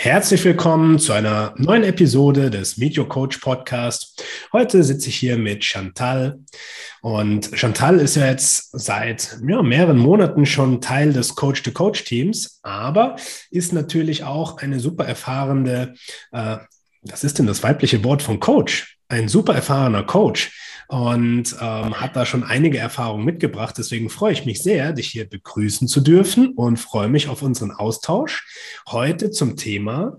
Herzlich willkommen zu einer neuen Episode des Meet Your Coach Podcast. Heute sitze ich hier mit Chantal und Chantal ist ja jetzt seit ja, mehreren Monaten schon Teil des Coach-to-Coach-Teams, aber ist natürlich auch eine super erfahrene, äh, was ist denn das weibliche Wort von Coach? Ein super erfahrener Coach und ähm, hat da schon einige Erfahrungen mitgebracht. Deswegen freue ich mich sehr, dich hier begrüßen zu dürfen und freue mich auf unseren Austausch heute zum Thema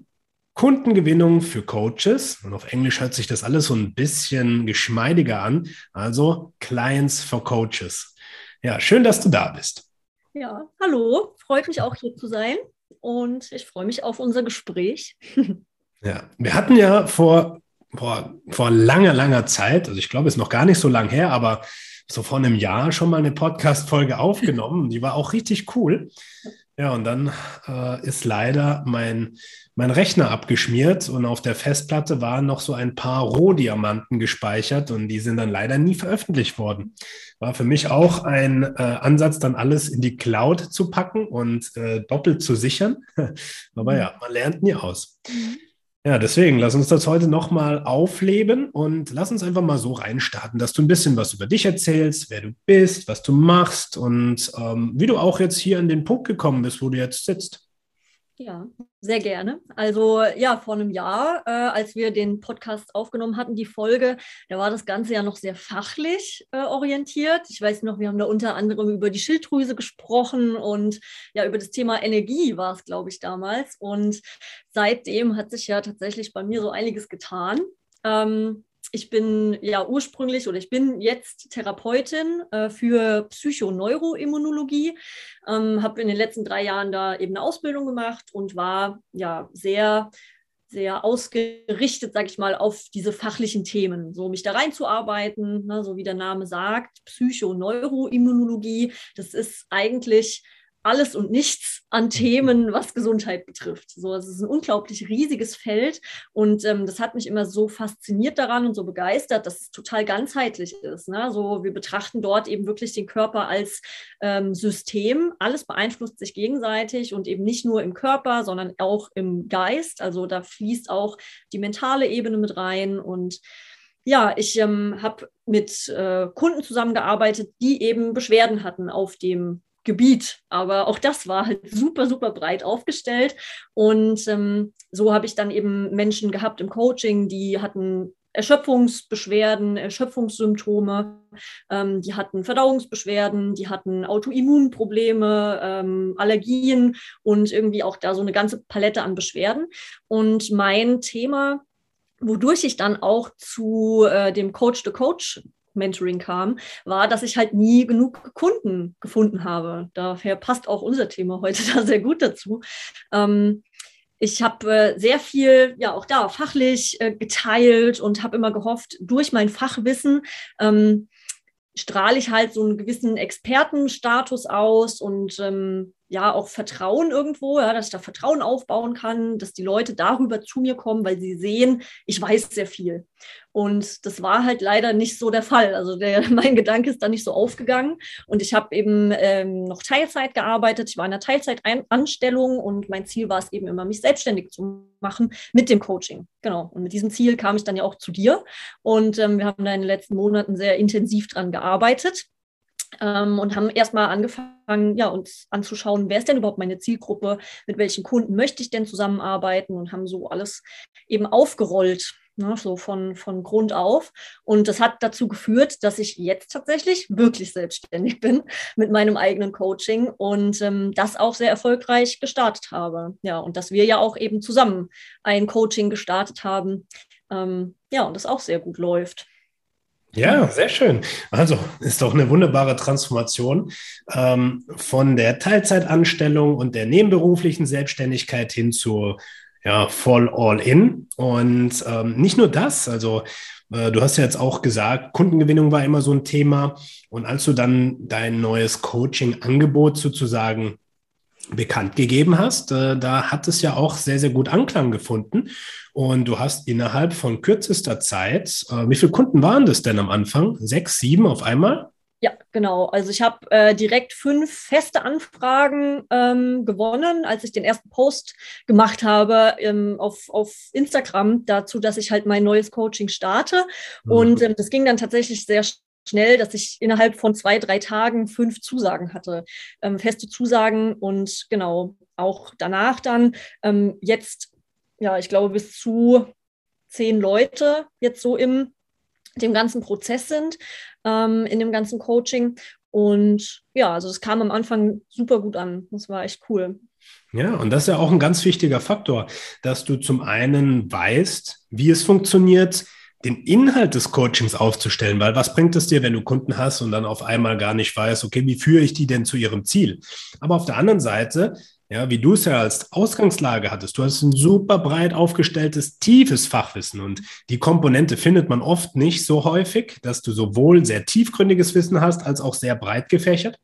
Kundengewinnung für Coaches. Und auf Englisch hört sich das alles so ein bisschen geschmeidiger an. Also Clients for Coaches. Ja, schön, dass du da bist. Ja, hallo. Freut mich auch hier zu sein. Und ich freue mich auf unser Gespräch. Ja, wir hatten ja vor vor, vor langer, langer Zeit, also ich glaube, ist noch gar nicht so lang her, aber so vor einem Jahr schon mal eine Podcast-Folge aufgenommen. Die war auch richtig cool. Ja, und dann äh, ist leider mein, mein Rechner abgeschmiert und auf der Festplatte waren noch so ein paar Rohdiamanten gespeichert und die sind dann leider nie veröffentlicht worden. War für mich auch ein äh, Ansatz, dann alles in die Cloud zu packen und äh, doppelt zu sichern. Aber ja, man lernt nie aus. Mhm. Ja, deswegen lass uns das heute nochmal aufleben und lass uns einfach mal so reinstarten, dass du ein bisschen was über dich erzählst, wer du bist, was du machst und ähm, wie du auch jetzt hier an den Punkt gekommen bist, wo du jetzt sitzt. Ja, sehr gerne. Also ja, vor einem Jahr, äh, als wir den Podcast aufgenommen hatten, die Folge, da war das Ganze ja noch sehr fachlich äh, orientiert. Ich weiß noch, wir haben da unter anderem über die Schilddrüse gesprochen und ja, über das Thema Energie war es, glaube ich, damals. Und seitdem hat sich ja tatsächlich bei mir so einiges getan. Ähm, ich bin ja ursprünglich oder ich bin jetzt Therapeutin äh, für Psychoneuroimmunologie, ähm, habe in den letzten drei Jahren da eben eine Ausbildung gemacht und war ja sehr sehr ausgerichtet, sage ich mal, auf diese fachlichen Themen, so mich da reinzuarbeiten, ne, so wie der Name sagt, Psychoneuroimmunologie, das ist eigentlich alles und nichts an mhm. Themen, was Gesundheit betrifft. So, es ist ein unglaublich riesiges Feld und ähm, das hat mich immer so fasziniert daran und so begeistert, dass es total ganzheitlich ist. Ne? So, wir betrachten dort eben wirklich den Körper als ähm, System. Alles beeinflusst sich gegenseitig und eben nicht nur im Körper, sondern auch im Geist. Also da fließt auch die mentale Ebene mit rein und ja, ich ähm, habe mit äh, Kunden zusammengearbeitet, die eben Beschwerden hatten auf dem Gebiet. Aber auch das war halt super, super breit aufgestellt. Und ähm, so habe ich dann eben Menschen gehabt im Coaching, die hatten Erschöpfungsbeschwerden, Erschöpfungssymptome, ähm, die hatten Verdauungsbeschwerden, die hatten Autoimmunprobleme, ähm, Allergien und irgendwie auch da so eine ganze Palette an Beschwerden. Und mein Thema wodurch ich dann auch zu äh, dem Coach-to-Coach Mentoring kam, war, dass ich halt nie genug Kunden gefunden habe. Daher passt auch unser Thema heute da sehr gut dazu. Ähm, ich habe äh, sehr viel, ja auch da fachlich äh, geteilt und habe immer gehofft, durch mein Fachwissen ähm, strahle ich halt so einen gewissen Expertenstatus aus und ähm, ja auch Vertrauen irgendwo, ja, dass ich da Vertrauen aufbauen kann, dass die Leute darüber zu mir kommen, weil sie sehen, ich weiß sehr viel. Und das war halt leider nicht so der Fall. Also der, mein Gedanke ist da nicht so aufgegangen. Und ich habe eben ähm, noch Teilzeit gearbeitet. Ich war in einer Teilzeitanstellung und mein Ziel war es eben immer, mich selbstständig zu machen mit dem Coaching. Genau. Und mit diesem Ziel kam ich dann ja auch zu dir. Und ähm, wir haben da in den letzten Monaten sehr intensiv dran gearbeitet ähm, und haben erstmal angefangen, ja, uns anzuschauen, wer ist denn überhaupt meine Zielgruppe, mit welchen Kunden möchte ich denn zusammenarbeiten und haben so alles eben aufgerollt. Ne, so von, von Grund auf. Und das hat dazu geführt, dass ich jetzt tatsächlich wirklich selbstständig bin mit meinem eigenen Coaching und ähm, das auch sehr erfolgreich gestartet habe. Ja, und dass wir ja auch eben zusammen ein Coaching gestartet haben. Ähm, ja, und das auch sehr gut läuft. Ja, sehr schön. Also ist doch eine wunderbare Transformation ähm, von der Teilzeitanstellung und der nebenberuflichen Selbstständigkeit hin zu ja, Voll All-In. Und ähm, nicht nur das, also äh, du hast ja jetzt auch gesagt, Kundengewinnung war immer so ein Thema. Und als du dann dein neues Coaching-Angebot sozusagen bekannt gegeben hast, äh, da hat es ja auch sehr, sehr gut Anklang gefunden. Und du hast innerhalb von kürzester Zeit, äh, wie viele Kunden waren das denn am Anfang? Sechs, sieben auf einmal? Ja, genau. Also ich habe äh, direkt fünf feste Anfragen ähm, gewonnen, als ich den ersten Post gemacht habe ähm, auf, auf Instagram dazu, dass ich halt mein neues Coaching starte. Mhm. Und ähm, das ging dann tatsächlich sehr schnell, dass ich innerhalb von zwei, drei Tagen fünf Zusagen hatte, ähm, feste Zusagen und genau auch danach dann ähm, jetzt, ja, ich glaube bis zu zehn Leute jetzt so im dem ganzen Prozess sind, ähm, in dem ganzen Coaching. Und ja, also es kam am Anfang super gut an. Das war echt cool. Ja, und das ist ja auch ein ganz wichtiger Faktor, dass du zum einen weißt, wie es funktioniert, den Inhalt des Coachings aufzustellen, weil was bringt es dir, wenn du Kunden hast und dann auf einmal gar nicht weißt, okay, wie führe ich die denn zu ihrem Ziel? Aber auf der anderen Seite ja, wie du es ja als Ausgangslage hattest. Du hast ein super breit aufgestelltes, tiefes Fachwissen und die Komponente findet man oft nicht so häufig, dass du sowohl sehr tiefgründiges Wissen hast als auch sehr breit gefächert.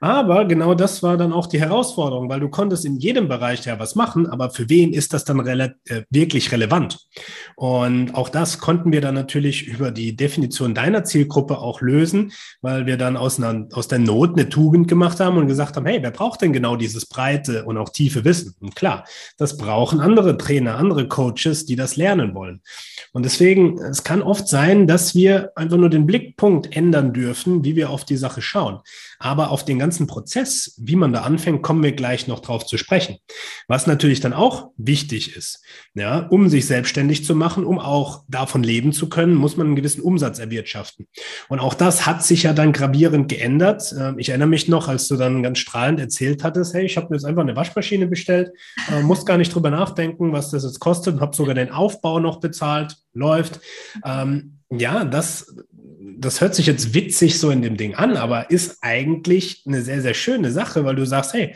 Aber genau das war dann auch die Herausforderung, weil du konntest in jedem Bereich ja was machen, aber für wen ist das dann rele äh, wirklich relevant? Und auch das konnten wir dann natürlich über die Definition deiner Zielgruppe auch lösen, weil wir dann aus, einer, aus der Not eine Tugend gemacht haben und gesagt haben, hey, wer braucht denn genau dieses breite und auch tiefe Wissen? Und klar, das brauchen andere Trainer, andere Coaches, die das lernen wollen. Und deswegen, es kann oft sein, dass wir einfach nur den Blickpunkt ändern dürfen, wie wir auf die Sache schauen. Aber auf den ganzen Prozess, wie man da anfängt, kommen wir gleich noch drauf zu sprechen. Was natürlich dann auch wichtig ist, ja, um sich selbstständig zu machen, um auch davon leben zu können, muss man einen gewissen Umsatz erwirtschaften. Und auch das hat sich ja dann gravierend geändert. Ähm, ich erinnere mich noch, als du dann ganz strahlend erzählt hattest, hey, ich habe mir jetzt einfach eine Waschmaschine bestellt, äh, muss gar nicht drüber nachdenken, was das jetzt kostet und habe sogar den Aufbau noch bezahlt, läuft. Ähm, ja, das das hört sich jetzt witzig so in dem Ding an, aber ist eigentlich eine sehr, sehr schöne Sache, weil du sagst, hey,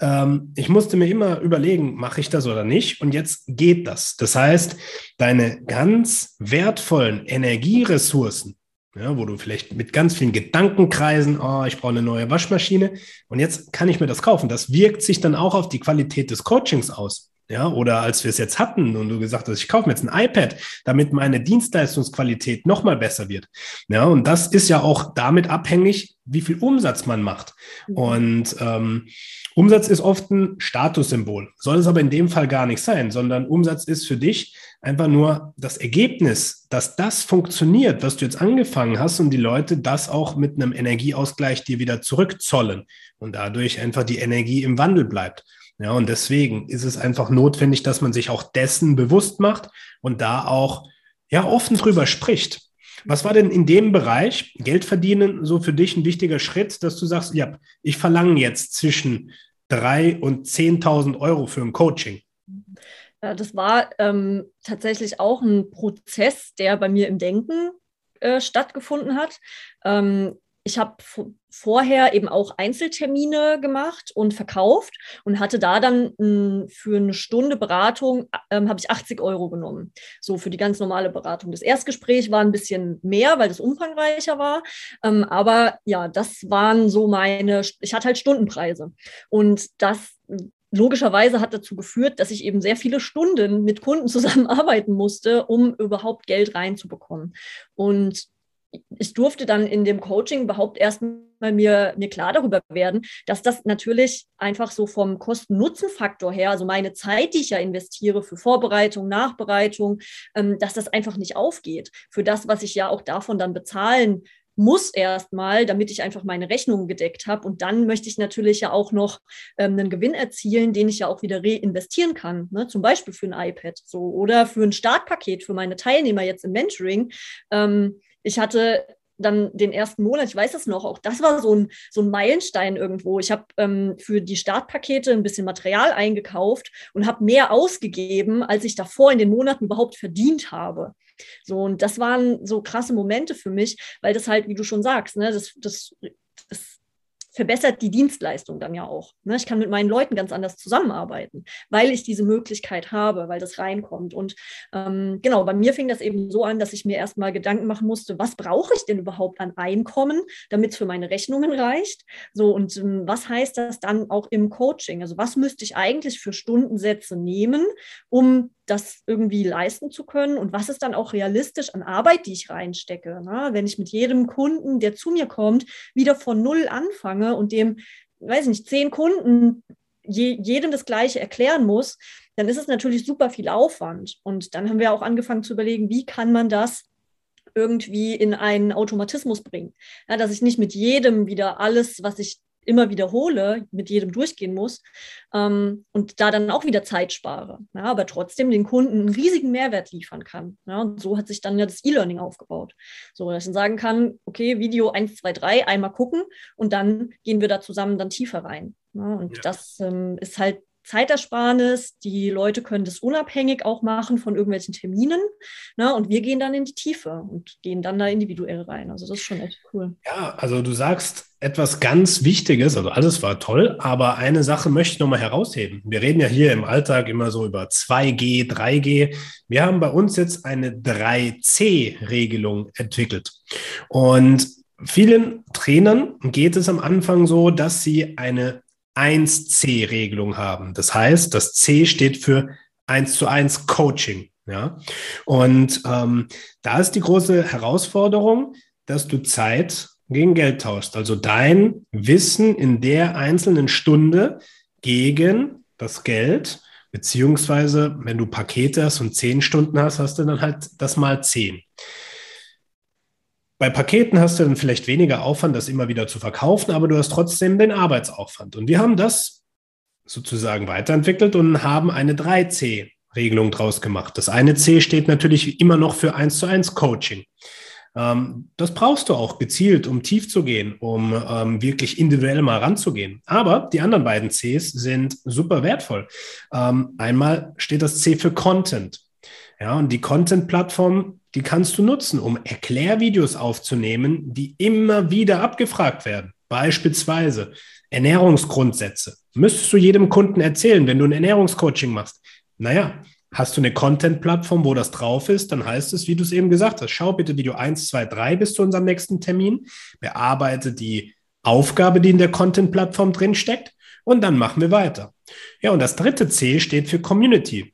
ähm, ich musste mir immer überlegen, mache ich das oder nicht? Und jetzt geht das. Das heißt, deine ganz wertvollen Energieressourcen, ja, wo du vielleicht mit ganz vielen Gedanken kreisen, oh, ich brauche eine neue Waschmaschine und jetzt kann ich mir das kaufen. Das wirkt sich dann auch auf die Qualität des Coachings aus. Ja, oder als wir es jetzt hatten und du gesagt hast, ich kaufe mir jetzt ein iPad, damit meine Dienstleistungsqualität nochmal besser wird. Ja, und das ist ja auch damit abhängig, wie viel Umsatz man macht. Mhm. Und ähm, Umsatz ist oft ein Statussymbol, soll es aber in dem Fall gar nicht sein, sondern Umsatz ist für dich einfach nur das Ergebnis, dass das funktioniert, was du jetzt angefangen hast und die Leute das auch mit einem Energieausgleich dir wieder zurückzollen und dadurch einfach die Energie im Wandel bleibt. Ja, und deswegen ist es einfach notwendig, dass man sich auch dessen bewusst macht und da auch ja offen drüber spricht. Was war denn in dem Bereich Geld verdienen so für dich ein wichtiger Schritt, dass du sagst, ja, ich verlange jetzt zwischen drei und 10.000 Euro für ein Coaching? Das war ähm, tatsächlich auch ein Prozess, der bei mir im Denken äh, stattgefunden hat. Ähm, ich habe vorher eben auch Einzeltermine gemacht und verkauft und hatte da dann mh, für eine Stunde Beratung ähm, habe ich 80 Euro genommen. So für die ganz normale Beratung. Das Erstgespräch war ein bisschen mehr, weil das umfangreicher war. Ähm, aber ja, das waren so meine, ich hatte halt Stundenpreise. Und das logischerweise hat dazu geführt, dass ich eben sehr viele Stunden mit Kunden zusammenarbeiten musste, um überhaupt Geld reinzubekommen. Und ich durfte dann in dem Coaching überhaupt erstmal mir, mir klar darüber werden, dass das natürlich einfach so vom Kosten-Nutzen-Faktor her, also meine Zeit, die ich ja investiere für Vorbereitung, Nachbereitung, ähm, dass das einfach nicht aufgeht. Für das, was ich ja auch davon dann bezahlen muss erstmal, damit ich einfach meine Rechnungen gedeckt habe. Und dann möchte ich natürlich ja auch noch ähm, einen Gewinn erzielen, den ich ja auch wieder reinvestieren kann. Ne? Zum Beispiel für ein iPad so oder für ein Startpaket für meine Teilnehmer jetzt im Mentoring. Ähm, ich hatte dann den ersten Monat, ich weiß das noch, auch das war so ein, so ein Meilenstein irgendwo. Ich habe ähm, für die Startpakete ein bisschen Material eingekauft und habe mehr ausgegeben, als ich davor in den Monaten überhaupt verdient habe. So, und das waren so krasse Momente für mich, weil das halt, wie du schon sagst, ne, das, das verbessert die Dienstleistung dann ja auch. Ne? Ich kann mit meinen Leuten ganz anders zusammenarbeiten, weil ich diese Möglichkeit habe, weil das reinkommt. Und ähm, genau, bei mir fing das eben so an, dass ich mir erstmal Gedanken machen musste, was brauche ich denn überhaupt an Einkommen, damit es für meine Rechnungen reicht? So, und ähm, was heißt das dann auch im Coaching? Also was müsste ich eigentlich für Stundensätze nehmen, um das irgendwie leisten zu können und was ist dann auch realistisch an Arbeit, die ich reinstecke. Ne? Wenn ich mit jedem Kunden, der zu mir kommt, wieder von null anfange und dem, weiß ich nicht, zehn Kunden je, jedem das Gleiche erklären muss, dann ist es natürlich super viel Aufwand. Und dann haben wir auch angefangen zu überlegen, wie kann man das irgendwie in einen Automatismus bringen. Ja, dass ich nicht mit jedem wieder alles, was ich immer wiederhole, mit jedem durchgehen muss ähm, und da dann auch wieder Zeit spare, ja, aber trotzdem den Kunden einen riesigen Mehrwert liefern kann. Ja, und so hat sich dann ja das E-Learning aufgebaut. So, dass ich dann sagen kann, okay, Video 1, 2, 3, einmal gucken und dann gehen wir da zusammen dann tiefer rein. Ja, und das ähm, ist halt Zeitersparnis. Die Leute können das unabhängig auch machen von irgendwelchen Terminen. Ne? Und wir gehen dann in die Tiefe und gehen dann da individuell rein. Also das ist schon echt cool. Ja, also du sagst etwas ganz Wichtiges, also alles war toll, aber eine Sache möchte ich nochmal herausheben. Wir reden ja hier im Alltag immer so über 2G, 3G. Wir haben bei uns jetzt eine 3C-Regelung entwickelt. Und vielen Trainern geht es am Anfang so, dass sie eine 1C-Regelung haben. Das heißt, das C steht für 1 zu 1 Coaching. Ja? Und ähm, da ist die große Herausforderung, dass du Zeit gegen Geld tauschst. Also dein Wissen in der einzelnen Stunde gegen das Geld, beziehungsweise wenn du Pakete hast und zehn Stunden hast, hast du dann halt das mal zehn. Bei Paketen hast du dann vielleicht weniger Aufwand, das immer wieder zu verkaufen, aber du hast trotzdem den Arbeitsaufwand. Und wir haben das sozusagen weiterentwickelt und haben eine 3C-Regelung draus gemacht. Das eine C steht natürlich immer noch für 1 zu 1 Coaching. Ähm, das brauchst du auch gezielt, um tief zu gehen, um ähm, wirklich individuell mal ranzugehen. Aber die anderen beiden Cs sind super wertvoll. Ähm, einmal steht das C für Content. Ja, und die Content-Plattform die kannst du nutzen, um Erklärvideos aufzunehmen, die immer wieder abgefragt werden. Beispielsweise Ernährungsgrundsätze. Müsstest du jedem Kunden erzählen, wenn du ein Ernährungscoaching machst. Naja, hast du eine Content-Plattform, wo das drauf ist, dann heißt es, wie du es eben gesagt hast, schau bitte Video 1, 2, 3 bis zu unserem nächsten Termin, bearbeite die Aufgabe, die in der Content-Plattform drinsteckt und dann machen wir weiter. Ja, und das dritte C steht für Community.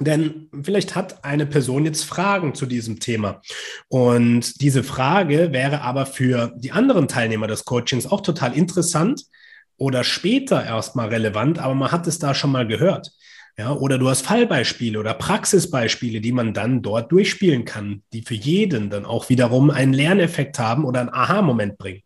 Denn vielleicht hat eine Person jetzt Fragen zu diesem Thema. Und diese Frage wäre aber für die anderen Teilnehmer des Coachings auch total interessant oder später erstmal relevant, aber man hat es da schon mal gehört. Ja, oder du hast Fallbeispiele oder Praxisbeispiele, die man dann dort durchspielen kann, die für jeden dann auch wiederum einen Lerneffekt haben oder einen Aha-Moment bringen.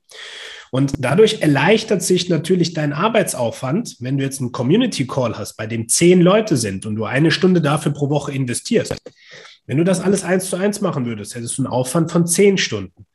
Und dadurch erleichtert sich natürlich dein Arbeitsaufwand, wenn du jetzt einen Community Call hast, bei dem zehn Leute sind und du eine Stunde dafür pro Woche investierst. Wenn du das alles eins zu eins machen würdest, hättest du einen Aufwand von zehn Stunden.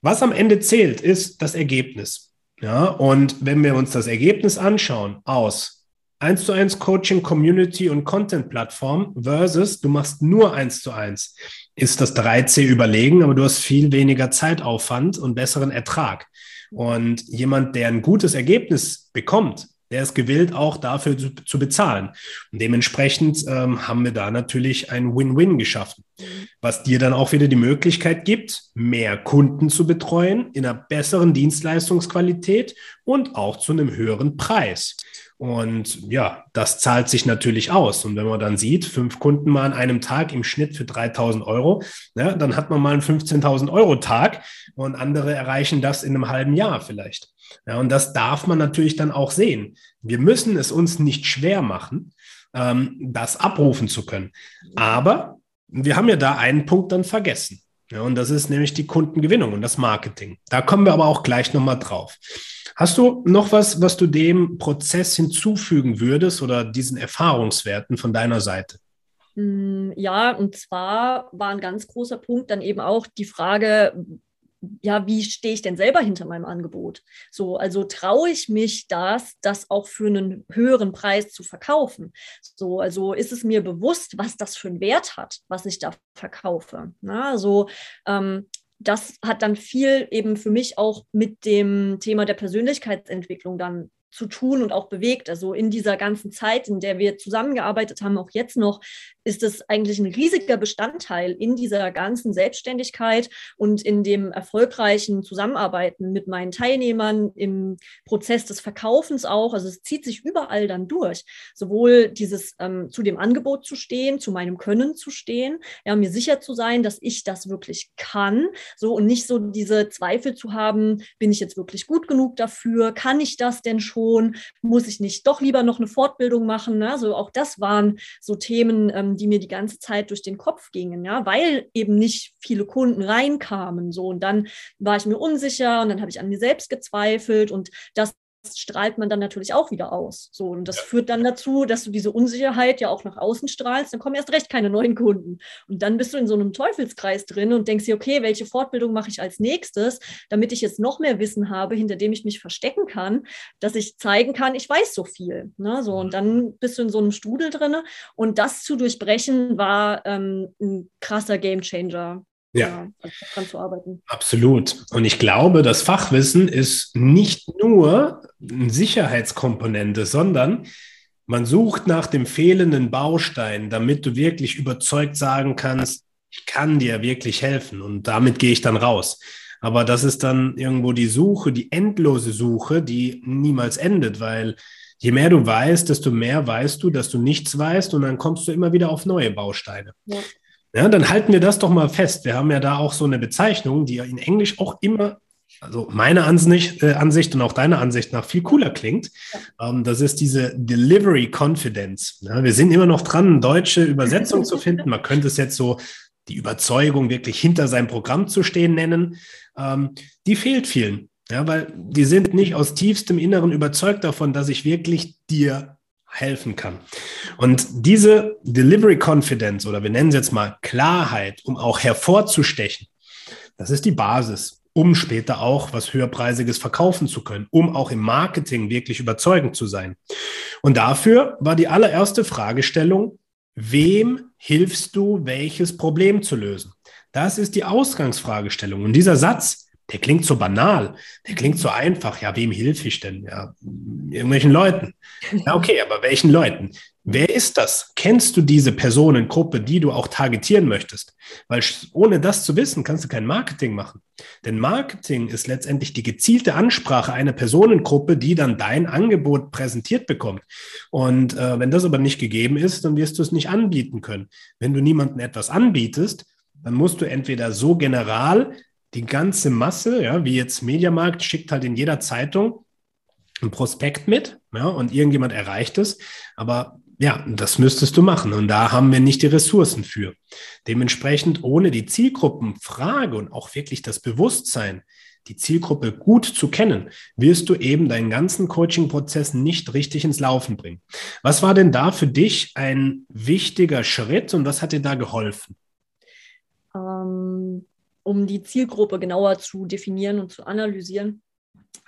Was am Ende zählt, ist das Ergebnis. Ja, und wenn wir uns das Ergebnis anschauen aus 1 zu 1 Coaching, Community und Content Plattform versus du machst nur 1 zu 1, ist das 3C überlegen, aber du hast viel weniger Zeitaufwand und besseren Ertrag. Und jemand, der ein gutes Ergebnis bekommt, der ist gewillt, auch dafür zu, zu bezahlen. Und dementsprechend ähm, haben wir da natürlich ein Win-Win geschaffen, was dir dann auch wieder die Möglichkeit gibt, mehr Kunden zu betreuen in einer besseren Dienstleistungsqualität und auch zu einem höheren Preis. Und ja, das zahlt sich natürlich aus. Und wenn man dann sieht, fünf Kunden mal an einem Tag im Schnitt für 3000 Euro, ja, dann hat man mal einen 15.000 Euro Tag und andere erreichen das in einem halben Jahr vielleicht. Ja, und das darf man natürlich dann auch sehen. Wir müssen es uns nicht schwer machen, ähm, das abrufen zu können. Aber wir haben ja da einen Punkt dann vergessen. Ja, und das ist nämlich die Kundengewinnung und das Marketing. Da kommen wir aber auch gleich nochmal drauf. Hast du noch was, was du dem Prozess hinzufügen würdest oder diesen Erfahrungswerten von deiner Seite? Mm, ja, und zwar war ein ganz großer Punkt dann eben auch die Frage, ja, wie stehe ich denn selber hinter meinem Angebot? So, also traue ich mich das, das auch für einen höheren Preis zu verkaufen? So, also ist es mir bewusst, was das für einen Wert hat, was ich da verkaufe? Na, so, ähm, das hat dann viel eben für mich auch mit dem Thema der Persönlichkeitsentwicklung dann zu tun und auch bewegt. Also in dieser ganzen Zeit, in der wir zusammengearbeitet haben, auch jetzt noch, ist es eigentlich ein riesiger Bestandteil in dieser ganzen Selbstständigkeit und in dem erfolgreichen Zusammenarbeiten mit meinen Teilnehmern im Prozess des Verkaufens auch. Also es zieht sich überall dann durch. Sowohl dieses ähm, zu dem Angebot zu stehen, zu meinem Können zu stehen, ja, mir sicher zu sein, dass ich das wirklich kann, so und nicht so diese Zweifel zu haben, bin ich jetzt wirklich gut genug dafür? Kann ich das denn schon? Muss ich nicht doch lieber noch eine Fortbildung machen? Also auch das waren so Themen, ähm, die mir die ganze Zeit durch den Kopf gingen, ja, weil eben nicht viele Kunden reinkamen. So, und dann war ich mir unsicher und dann habe ich an mir selbst gezweifelt und das strahlt man dann natürlich auch wieder aus. So, und das ja. führt dann dazu, dass du diese Unsicherheit ja auch nach außen strahlst, dann kommen erst recht keine neuen Kunden. Und dann bist du in so einem Teufelskreis drin und denkst dir, okay, welche Fortbildung mache ich als nächstes, damit ich jetzt noch mehr Wissen habe, hinter dem ich mich verstecken kann, dass ich zeigen kann, ich weiß so viel. Ne? So, und dann bist du in so einem Strudel drin. Und das zu durchbrechen war ähm, ein krasser Gamechanger ja. daran zu arbeiten. Absolut. Und ich glaube, das Fachwissen ist nicht nur Sicherheitskomponente, sondern man sucht nach dem fehlenden Baustein, damit du wirklich überzeugt sagen kannst, ich kann dir wirklich helfen und damit gehe ich dann raus. Aber das ist dann irgendwo die Suche, die endlose Suche, die niemals endet, weil je mehr du weißt, desto mehr weißt du, dass du nichts weißt und dann kommst du immer wieder auf neue Bausteine. Ja. Ja, dann halten wir das doch mal fest. Wir haben ja da auch so eine Bezeichnung, die ja in Englisch auch immer, also meiner Ansicht, äh, Ansicht und auch deiner Ansicht nach viel cooler klingt. Ähm, das ist diese Delivery Confidence. Ja, wir sind immer noch dran, eine deutsche Übersetzung zu finden. Man könnte es jetzt so die Überzeugung, wirklich hinter seinem Programm zu stehen, nennen. Ähm, die fehlt vielen. Ja, weil die sind nicht aus tiefstem Inneren überzeugt davon, dass ich wirklich dir helfen kann. Und diese Delivery Confidence oder wir nennen es jetzt mal Klarheit, um auch hervorzustechen, das ist die Basis, um später auch was höherpreisiges verkaufen zu können, um auch im Marketing wirklich überzeugend zu sein. Und dafür war die allererste Fragestellung, wem hilfst du, welches Problem zu lösen? Das ist die Ausgangsfragestellung. Und dieser Satz, der klingt so banal, der klingt so einfach. Ja, wem hilfe ich denn? Ja, irgendwelchen Leuten. Ja, okay, aber welchen Leuten? Wer ist das? Kennst du diese Personengruppe, die du auch targetieren möchtest? Weil ohne das zu wissen, kannst du kein Marketing machen. Denn Marketing ist letztendlich die gezielte Ansprache einer Personengruppe, die dann dein Angebot präsentiert bekommt. Und äh, wenn das aber nicht gegeben ist, dann wirst du es nicht anbieten können. Wenn du niemandem etwas anbietest, dann musst du entweder so general die ganze Masse, ja, wie jetzt Mediamarkt, schickt halt in jeder Zeitung ein Prospekt mit, ja, und irgendjemand erreicht es. Aber ja, das müsstest du machen. Und da haben wir nicht die Ressourcen für. Dementsprechend ohne die Zielgruppenfrage und auch wirklich das Bewusstsein, die Zielgruppe gut zu kennen, wirst du eben deinen ganzen Coaching-Prozess nicht richtig ins Laufen bringen. Was war denn da für dich ein wichtiger Schritt und was hat dir da geholfen? Ähm, um die Zielgruppe genauer zu definieren und zu analysieren.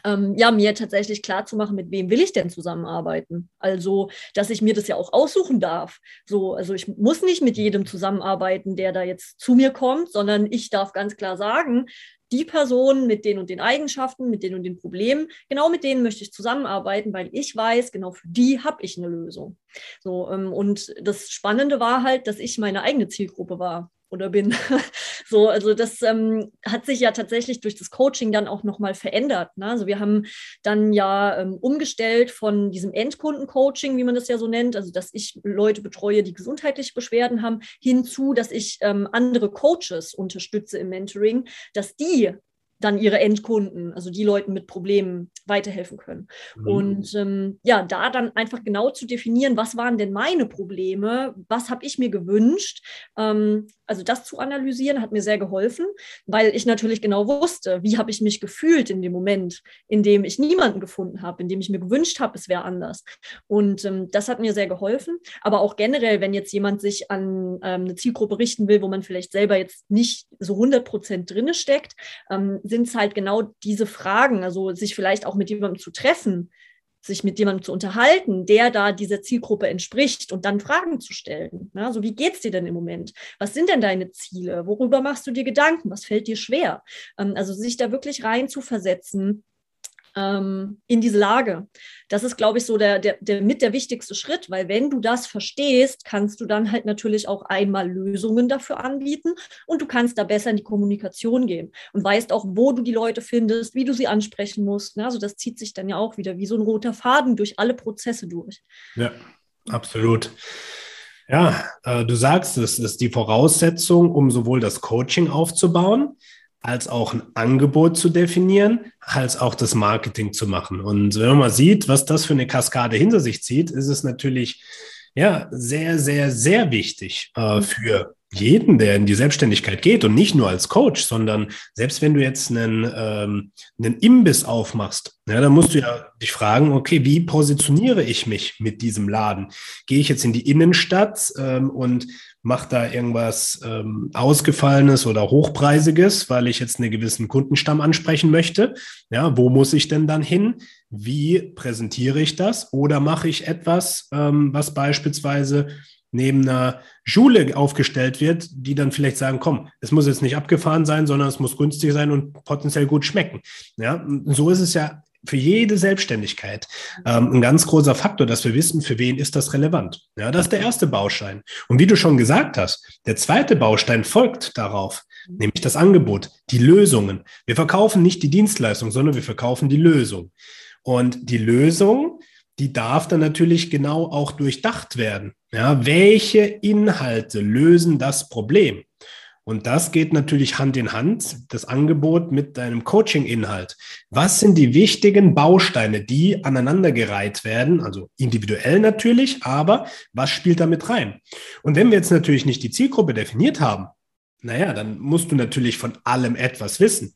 Ähm, ja, mir tatsächlich klar zu machen, mit wem will ich denn zusammenarbeiten? Also, dass ich mir das ja auch aussuchen darf. So, also ich muss nicht mit jedem zusammenarbeiten, der da jetzt zu mir kommt, sondern ich darf ganz klar sagen, die Personen mit den und den Eigenschaften, mit den und den Problemen, genau mit denen möchte ich zusammenarbeiten, weil ich weiß, genau für die habe ich eine Lösung. So, ähm, und das Spannende war halt, dass ich meine eigene Zielgruppe war oder bin. so, also das ähm, hat sich ja tatsächlich durch das Coaching dann auch nochmal verändert. Ne? Also wir haben dann ja ähm, umgestellt von diesem Endkundencoaching, wie man das ja so nennt, also dass ich Leute betreue, die gesundheitliche Beschwerden haben, hinzu, dass ich ähm, andere Coaches unterstütze im Mentoring, dass die dann ihre Endkunden, also die Leuten mit Problemen weiterhelfen können. Mhm. Und ähm, ja, da dann einfach genau zu definieren, was waren denn meine Probleme, was habe ich mir gewünscht, ähm, also das zu analysieren, hat mir sehr geholfen, weil ich natürlich genau wusste, wie habe ich mich gefühlt in dem Moment, in dem ich niemanden gefunden habe, in dem ich mir gewünscht habe, es wäre anders. Und ähm, das hat mir sehr geholfen. Aber auch generell, wenn jetzt jemand sich an ähm, eine Zielgruppe richten will, wo man vielleicht selber jetzt nicht so 100 Prozent drinne steckt, ähm, sind es halt genau diese Fragen, also sich vielleicht auch mit jemandem zu treffen, sich mit jemandem zu unterhalten, der da dieser Zielgruppe entspricht und dann Fragen zu stellen. Ja, so wie geht's dir denn im Moment? Was sind denn deine Ziele? Worüber machst du dir Gedanken? Was fällt dir schwer? Ähm, also sich da wirklich rein zu versetzen ähm, in diese Lage. Das ist, glaube ich, so der, der, der mit der wichtigste Schritt, weil wenn du das verstehst, kannst du dann halt natürlich auch einmal Lösungen dafür anbieten und du kannst da besser in die Kommunikation gehen und weißt auch, wo du die Leute findest, wie du sie ansprechen musst. Ne? Also das zieht sich dann ja auch wieder wie so ein roter Faden durch alle Prozesse durch. Ja, absolut. Ja, äh, du sagst, es ist die Voraussetzung, um sowohl das Coaching aufzubauen, als auch ein Angebot zu definieren, als auch das Marketing zu machen. Und wenn man mal sieht, was das für eine Kaskade hinter sich zieht, ist es natürlich ja sehr, sehr, sehr wichtig äh, für jeden, der in die Selbstständigkeit geht und nicht nur als Coach, sondern selbst wenn du jetzt einen, ähm, einen Imbiss aufmachst, ja, dann musst du ja dich fragen, okay, wie positioniere ich mich mit diesem Laden? Gehe ich jetzt in die Innenstadt ähm, und mache da irgendwas ähm, Ausgefallenes oder Hochpreisiges, weil ich jetzt einen gewissen Kundenstamm ansprechen möchte? Ja, wo muss ich denn dann hin? Wie präsentiere ich das? Oder mache ich etwas, ähm, was beispielsweise neben einer Schule aufgestellt wird, die dann vielleicht sagen, komm, es muss jetzt nicht abgefahren sein, sondern es muss günstig sein und potenziell gut schmecken. Ja, so ist es ja für jede Selbstständigkeit ähm, ein ganz großer Faktor, dass wir wissen, für wen ist das relevant. Ja, das ist der erste Baustein. Und wie du schon gesagt hast, der zweite Baustein folgt darauf, nämlich das Angebot, die Lösungen. Wir verkaufen nicht die Dienstleistung, sondern wir verkaufen die Lösung. Und die Lösung die darf dann natürlich genau auch durchdacht werden. Ja, welche Inhalte lösen das Problem? Und das geht natürlich Hand in Hand, das Angebot mit deinem Coaching-Inhalt. Was sind die wichtigen Bausteine, die aneinandergereiht werden? Also individuell natürlich, aber was spielt damit rein? Und wenn wir jetzt natürlich nicht die Zielgruppe definiert haben, naja, dann musst du natürlich von allem etwas wissen.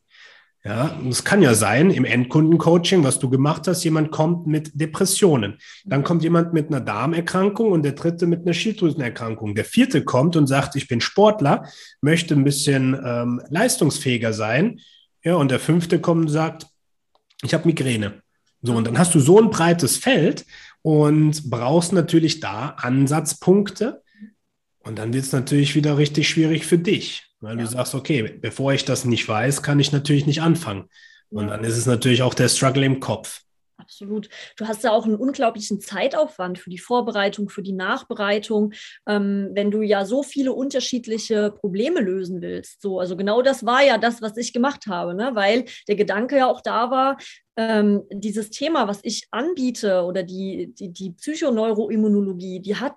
Ja, es kann ja sein, im Endkundencoaching, was du gemacht hast, jemand kommt mit Depressionen. Dann kommt jemand mit einer Darmerkrankung und der dritte mit einer Schilddrüsenerkrankung. Der vierte kommt und sagt, ich bin Sportler, möchte ein bisschen ähm, leistungsfähiger sein. Ja, und der fünfte kommt und sagt, ich habe Migräne. So, und dann hast du so ein breites Feld und brauchst natürlich da Ansatzpunkte. Und dann wird es natürlich wieder richtig schwierig für dich. Weil ja. du sagst, okay, bevor ich das nicht weiß, kann ich natürlich nicht anfangen. Und dann ist es natürlich auch der Struggle im Kopf. Absolut. Du hast ja auch einen unglaublichen Zeitaufwand für die Vorbereitung, für die Nachbereitung, ähm, wenn du ja so viele unterschiedliche Probleme lösen willst. So, also genau das war ja das, was ich gemacht habe, ne? weil der Gedanke ja auch da war, ähm, dieses Thema, was ich anbiete oder die, die, die Psychoneuroimmunologie, die hat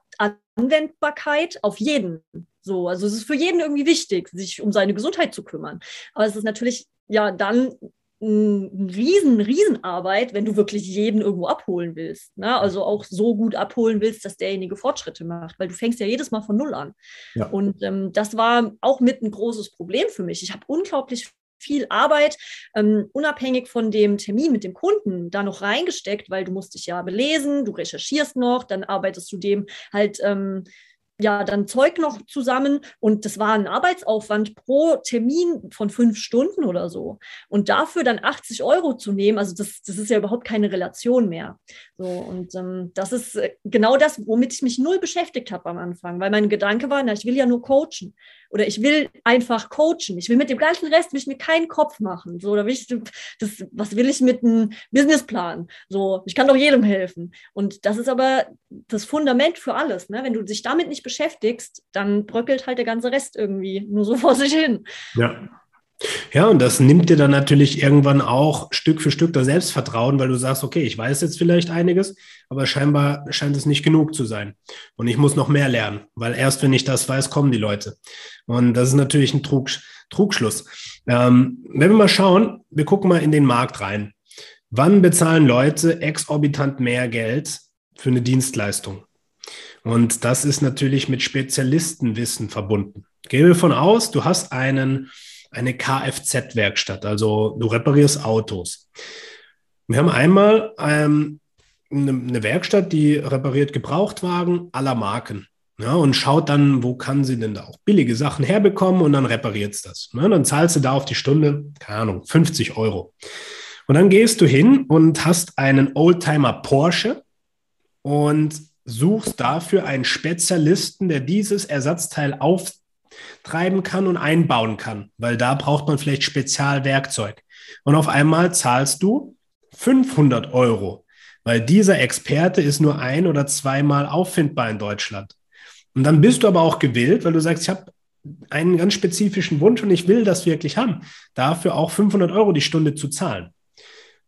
Anwendbarkeit auf jeden. So, also es ist für jeden irgendwie wichtig, sich um seine Gesundheit zu kümmern. Aber es ist natürlich ja dann eine riesen, Riesenarbeit, wenn du wirklich jeden irgendwo abholen willst. Ne? Also auch so gut abholen willst, dass derjenige Fortschritte macht, weil du fängst ja jedes Mal von Null an. Ja. Und ähm, das war auch mit ein großes Problem für mich. Ich habe unglaublich viel Arbeit, ähm, unabhängig von dem Termin mit dem Kunden, da noch reingesteckt, weil du musst dich ja belesen, du recherchierst noch, dann arbeitest du dem halt ähm, ja dann Zeug noch zusammen und das war ein Arbeitsaufwand pro Termin von fünf Stunden oder so. Und dafür dann 80 Euro zu nehmen, also das, das ist ja überhaupt keine Relation mehr. So, und ähm, das ist äh, genau das, womit ich mich null beschäftigt habe am Anfang, weil mein Gedanke war, na, ich will ja nur coachen oder ich will einfach coachen. Ich will mit dem ganzen Rest will ich mir keinen Kopf machen. So, oder will ich, das, was will ich mit einem Businessplan? So, ich kann doch jedem helfen. Und das ist aber das Fundament für alles. Ne? Wenn du dich damit nicht beschäftigst, dann bröckelt halt der ganze Rest irgendwie nur so vor sich hin. Ja. Ja, und das nimmt dir dann natürlich irgendwann auch Stück für Stück das Selbstvertrauen, weil du sagst, okay, ich weiß jetzt vielleicht einiges, aber scheinbar scheint es nicht genug zu sein. Und ich muss noch mehr lernen, weil erst wenn ich das weiß, kommen die Leute. Und das ist natürlich ein Trug, Trugschluss. Ähm, wenn wir mal schauen, wir gucken mal in den Markt rein. Wann bezahlen Leute exorbitant mehr Geld für eine Dienstleistung? Und das ist natürlich mit Spezialistenwissen verbunden. Gehen wir davon aus, du hast einen eine Kfz-Werkstatt, also du reparierst Autos. Wir haben einmal ähm, eine, eine, Werkstatt, die repariert Gebrauchtwagen aller Marken. Ja, und schaut dann, wo kann sie denn da auch billige Sachen herbekommen und dann repariert es das. Ja, dann zahlst du da auf die Stunde, keine Ahnung, 50 Euro. Und dann gehst du hin und hast einen Oldtimer Porsche und suchst dafür einen Spezialisten, der dieses Ersatzteil auftreiben kann und einbauen kann, weil da braucht man vielleicht Spezialwerkzeug. Und auf einmal zahlst du 500 Euro, weil dieser Experte ist nur ein oder zweimal auffindbar in Deutschland. Und dann bist du aber auch gewillt, weil du sagst, ich habe einen ganz spezifischen Wunsch und ich will das wirklich haben, dafür auch 500 Euro die Stunde zu zahlen.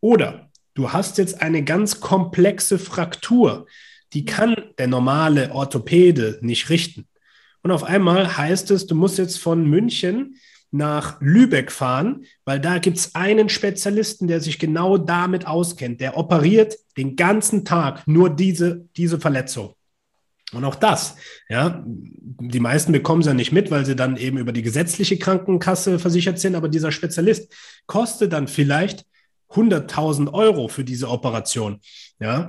Oder du hast jetzt eine ganz komplexe Fraktur, die kann der normale Orthopäde nicht richten. Und auf einmal heißt es, du musst jetzt von München nach Lübeck fahren, weil da gibt es einen Spezialisten, der sich genau damit auskennt. Der operiert den ganzen Tag nur diese, diese Verletzung. Und auch das, ja, die meisten bekommen es ja nicht mit, weil sie dann eben über die gesetzliche Krankenkasse versichert sind, aber dieser Spezialist kostet dann vielleicht 100.000 Euro für diese Operation. Ja,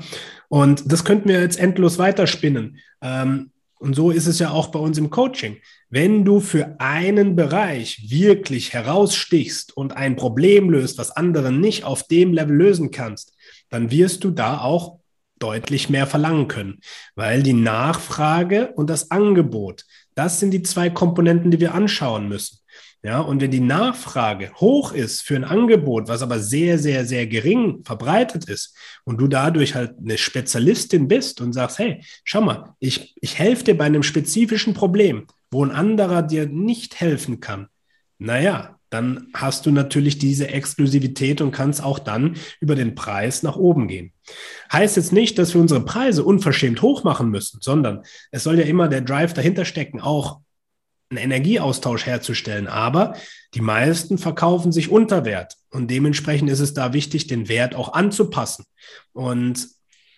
und das könnten wir jetzt endlos weiterspinnen. Ähm, und so ist es ja auch bei uns im Coaching. Wenn du für einen Bereich wirklich herausstichst und ein Problem löst, was andere nicht auf dem Level lösen kannst, dann wirst du da auch deutlich mehr verlangen können, weil die Nachfrage und das Angebot, das sind die zwei Komponenten, die wir anschauen müssen. Ja, und wenn die Nachfrage hoch ist für ein Angebot, was aber sehr, sehr, sehr gering verbreitet ist und du dadurch halt eine Spezialistin bist und sagst, hey, schau mal, ich, ich helfe dir bei einem spezifischen Problem, wo ein anderer dir nicht helfen kann, naja, dann hast du natürlich diese Exklusivität und kannst auch dann über den Preis nach oben gehen. Heißt jetzt nicht, dass wir unsere Preise unverschämt hoch machen müssen, sondern es soll ja immer der Drive dahinter stecken, auch einen Energieaustausch herzustellen. Aber die meisten verkaufen sich unter Wert. Und dementsprechend ist es da wichtig, den Wert auch anzupassen. Und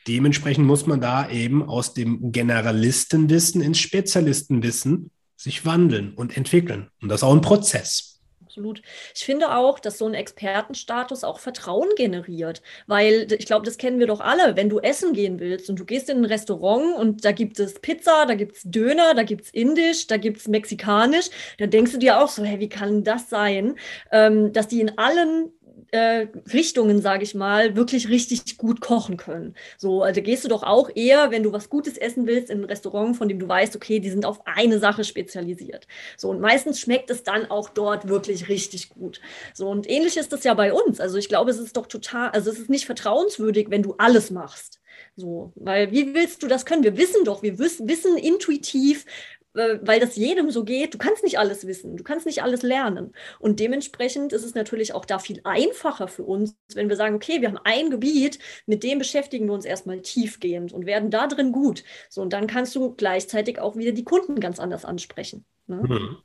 dementsprechend muss man da eben aus dem Generalistenwissen ins Spezialistenwissen sich wandeln und entwickeln. Und das ist auch ein Prozess absolut. Ich finde auch, dass so ein Expertenstatus auch Vertrauen generiert, weil ich glaube, das kennen wir doch alle. Wenn du essen gehen willst und du gehst in ein Restaurant und da gibt es Pizza, da gibt es Döner, da gibt es Indisch, da gibt es Mexikanisch, dann denkst du dir auch so, hey, wie kann das sein, ähm, dass die in allen äh, Richtungen, sage ich mal, wirklich richtig gut kochen können. So, also gehst du doch auch eher, wenn du was Gutes essen willst, in ein Restaurant, von dem du weißt, okay, die sind auf eine Sache spezialisiert. So, und meistens schmeckt es dann auch dort wirklich richtig gut. So, und ähnlich ist das ja bei uns. Also ich glaube, es ist doch total, also es ist nicht vertrauenswürdig, wenn du alles machst. So, weil wie willst du das können? Wir wissen doch, wir wissen, wissen intuitiv, weil das jedem so geht. Du kannst nicht alles wissen, du kannst nicht alles lernen. Und dementsprechend ist es natürlich auch da viel einfacher für uns, wenn wir sagen, okay, wir haben ein Gebiet, mit dem beschäftigen wir uns erstmal tiefgehend und werden da drin gut. So, und dann kannst du gleichzeitig auch wieder die Kunden ganz anders ansprechen. Ne? Mhm.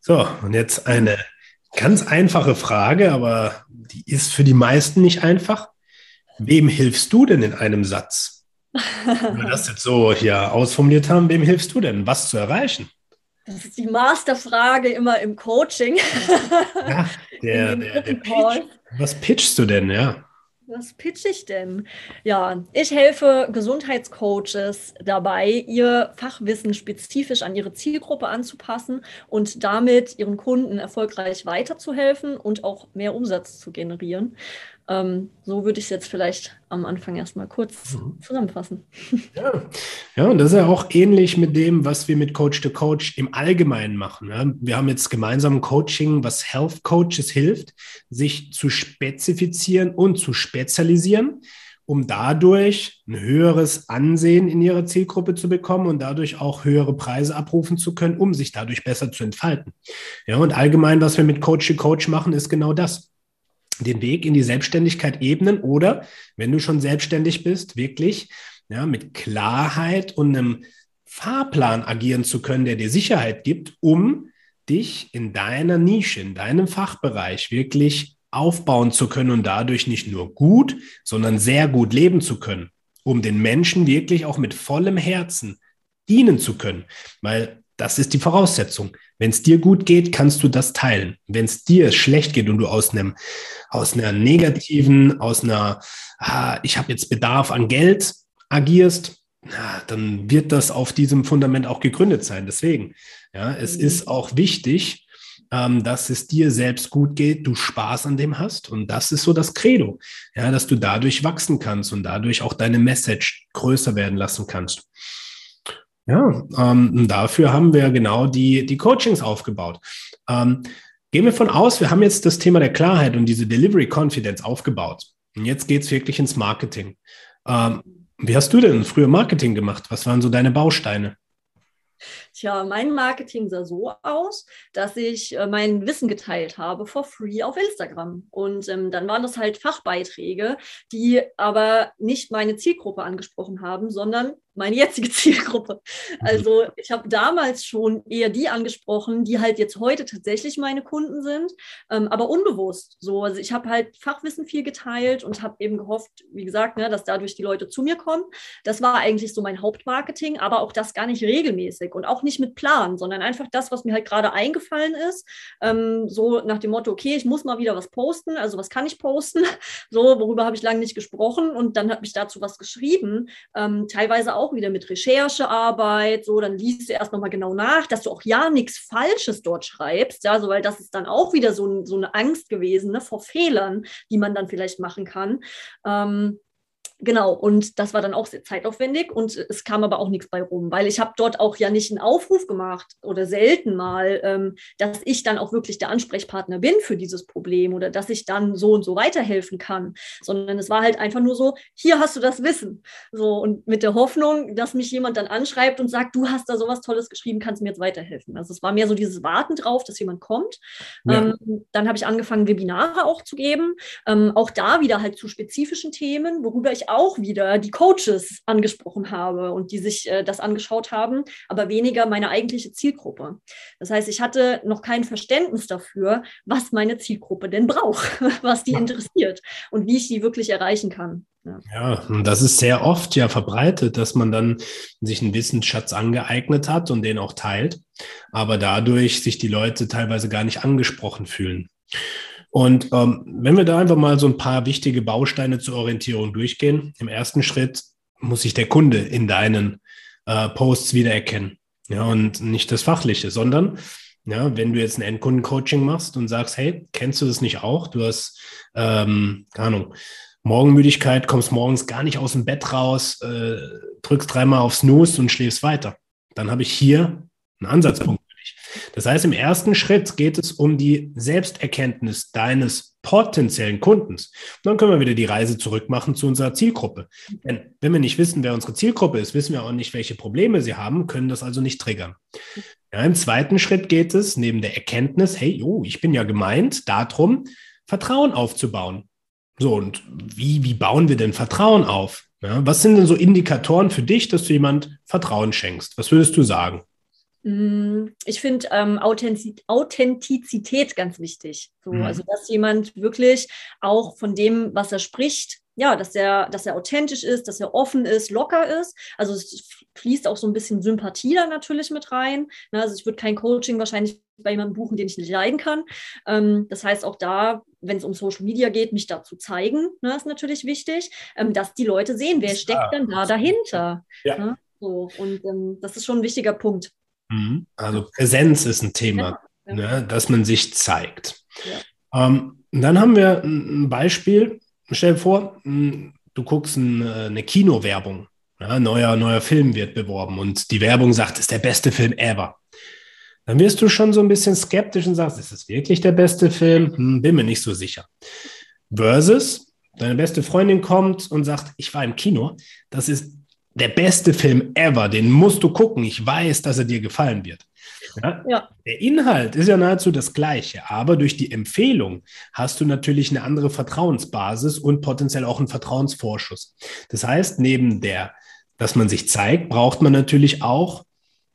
So, und jetzt eine ganz einfache Frage, aber die ist für die meisten nicht einfach. Wem hilfst du denn in einem Satz? Wenn wir das jetzt so hier ausformuliert haben, wem hilfst du denn, was zu erreichen? Das ist die Masterfrage immer im Coaching. Ja, der, der, der Pitch. Was pitchst du denn, ja? Was pitch ich denn? Ja, ich helfe Gesundheitscoaches dabei, ihr Fachwissen spezifisch an ihre Zielgruppe anzupassen und damit ihren Kunden erfolgreich weiterzuhelfen und auch mehr Umsatz zu generieren. Ähm, so würde ich es jetzt vielleicht am Anfang erstmal kurz mhm. zusammenfassen. Ja. ja, und das ist ja auch ähnlich mit dem, was wir mit Coach to Coach im Allgemeinen machen. Ja? Wir haben jetzt gemeinsam ein Coaching, was Health Coaches hilft, sich zu spezifizieren und zu spezialisieren um dadurch ein höheres Ansehen in ihrer Zielgruppe zu bekommen und dadurch auch höhere Preise abrufen zu können, um sich dadurch besser zu entfalten. Ja, und allgemein, was wir mit Coach to Coach machen, ist genau das den Weg in die Selbstständigkeit ebnen oder, wenn du schon selbstständig bist, wirklich ja, mit Klarheit und einem Fahrplan agieren zu können, der dir Sicherheit gibt, um dich in deiner Nische, in deinem Fachbereich wirklich aufbauen zu können und dadurch nicht nur gut, sondern sehr gut leben zu können, um den Menschen wirklich auch mit vollem Herzen dienen zu können. Weil das ist die Voraussetzung. Wenn es dir gut geht, kannst du das teilen. Wenn es dir schlecht geht und du aus einem aus einer negativen, aus einer ah, ich habe jetzt Bedarf an Geld agierst, na, dann wird das auf diesem Fundament auch gegründet sein. Deswegen, ja, es mhm. ist auch wichtig, ähm, dass es dir selbst gut geht, du Spaß an dem hast. Und das ist so das Credo, ja, dass du dadurch wachsen kannst und dadurch auch deine Message größer werden lassen kannst. Ja, ähm, dafür haben wir genau die, die Coachings aufgebaut. Ähm, gehen wir von aus, wir haben jetzt das Thema der Klarheit und diese Delivery Confidence aufgebaut. Und jetzt geht es wirklich ins Marketing. Ähm, wie hast du denn früher Marketing gemacht? Was waren so deine Bausteine? Tja, mein Marketing sah so aus, dass ich äh, mein Wissen geteilt habe for free auf Instagram. Und ähm, dann waren das halt Fachbeiträge, die aber nicht meine Zielgruppe angesprochen haben, sondern meine jetzige Zielgruppe. Also ich habe damals schon eher die angesprochen, die halt jetzt heute tatsächlich meine Kunden sind, ähm, aber unbewusst. So, also ich habe halt Fachwissen viel geteilt und habe eben gehofft, wie gesagt, ne, dass dadurch die Leute zu mir kommen. Das war eigentlich so mein Hauptmarketing, aber auch das gar nicht regelmäßig und auch nicht mit Plan, sondern einfach das, was mir halt gerade eingefallen ist. Ähm, so nach dem Motto, okay, ich muss mal wieder was posten. Also was kann ich posten? So, worüber habe ich lange nicht gesprochen und dann habe ich dazu was geschrieben. Ähm, teilweise auch auch wieder mit Recherchearbeit, so, dann liest du erst nochmal genau nach, dass du auch ja nichts Falsches dort schreibst, ja, so, weil das ist dann auch wieder so, so eine Angst gewesen, ne, vor Fehlern, die man dann vielleicht machen kann. Ähm, Genau, und das war dann auch sehr zeitaufwendig und es kam aber auch nichts bei rum, weil ich habe dort auch ja nicht einen Aufruf gemacht oder selten mal, ähm, dass ich dann auch wirklich der Ansprechpartner bin für dieses Problem oder dass ich dann so und so weiterhelfen kann, sondern es war halt einfach nur so, hier hast du das Wissen. So und mit der Hoffnung, dass mich jemand dann anschreibt und sagt, du hast da sowas Tolles geschrieben, kannst mir jetzt weiterhelfen. Also es war mehr so dieses Warten drauf, dass jemand kommt. Ja. Ähm, dann habe ich angefangen, Webinare auch zu geben, ähm, auch da wieder halt zu spezifischen Themen, worüber ich auch wieder die Coaches angesprochen habe und die sich äh, das angeschaut haben, aber weniger meine eigentliche Zielgruppe. Das heißt, ich hatte noch kein Verständnis dafür, was meine Zielgruppe denn braucht, was die interessiert und wie ich die wirklich erreichen kann. Ja. ja, und das ist sehr oft ja verbreitet, dass man dann sich einen Wissensschatz angeeignet hat und den auch teilt, aber dadurch sich die Leute teilweise gar nicht angesprochen fühlen. Und ähm, wenn wir da einfach mal so ein paar wichtige Bausteine zur Orientierung durchgehen, im ersten Schritt muss sich der Kunde in deinen äh, Posts wiedererkennen. Ja, und nicht das Fachliche, sondern ja, wenn du jetzt ein Endkundencoaching machst und sagst, hey, kennst du das nicht auch? Du hast, ähm, keine Ahnung, Morgenmüdigkeit, kommst morgens gar nicht aus dem Bett raus, äh, drückst dreimal auf Snooze und schläfst weiter. Dann habe ich hier einen Ansatzpunkt das heißt, im ersten Schritt geht es um die Selbsterkenntnis deines potenziellen Kundens. dann können wir wieder die Reise zurückmachen zu unserer Zielgruppe. Denn wenn wir nicht wissen, wer unsere Zielgruppe ist, wissen wir auch nicht, welche Probleme sie haben, können das also nicht triggern. Ja, Im zweiten Schritt geht es neben der Erkenntnis, hey, oh, ich bin ja gemeint, darum, Vertrauen aufzubauen. So, und wie, wie bauen wir denn Vertrauen auf? Ja, was sind denn so Indikatoren für dich, dass du jemand Vertrauen schenkst? Was würdest du sagen? Mm, ich finde ähm, Authentizität ganz wichtig. So, mhm. Also, dass jemand wirklich auch von dem, was er spricht, ja, dass er, dass er authentisch ist, dass er offen ist, locker ist. Also es fließt auch so ein bisschen Sympathie da natürlich mit rein. Ne? Also ich würde kein Coaching wahrscheinlich bei jemandem buchen, den ich nicht leiden kann. Ähm, das heißt auch da, wenn es um Social Media geht, mich da zu zeigen, ne, ist natürlich wichtig, ähm, dass die Leute sehen, wer steckt denn da dahinter. Ja. Ne? So, und ähm, das ist schon ein wichtiger Punkt. Mhm. Also Präsenz ist ein Thema, ja, Ne, dass man sich zeigt. Ja. Ähm, dann haben wir ein Beispiel. Stell dir vor, hm, du guckst äh, eine Kinowerbung. Ja, neuer, neuer Film wird beworben und die Werbung sagt, es ist der beste Film ever. Dann wirst du schon so ein bisschen skeptisch und sagst, ist es wirklich der beste Film? Hm, bin mir nicht so sicher. Versus, deine beste Freundin kommt und sagt, ich war im Kino. Das ist der beste Film ever, den musst du gucken. Ich weiß, dass er dir gefallen wird. Ja? ja? Der Inhalt ist ja nahezu das gleiche, aber durch die Empfehlung hast du natürlich eine andere Vertrauensbasis und potenziell auch einen Vertrauensvorschuss. Das heißt, neben der, dass man sich zeigt, braucht man natürlich auch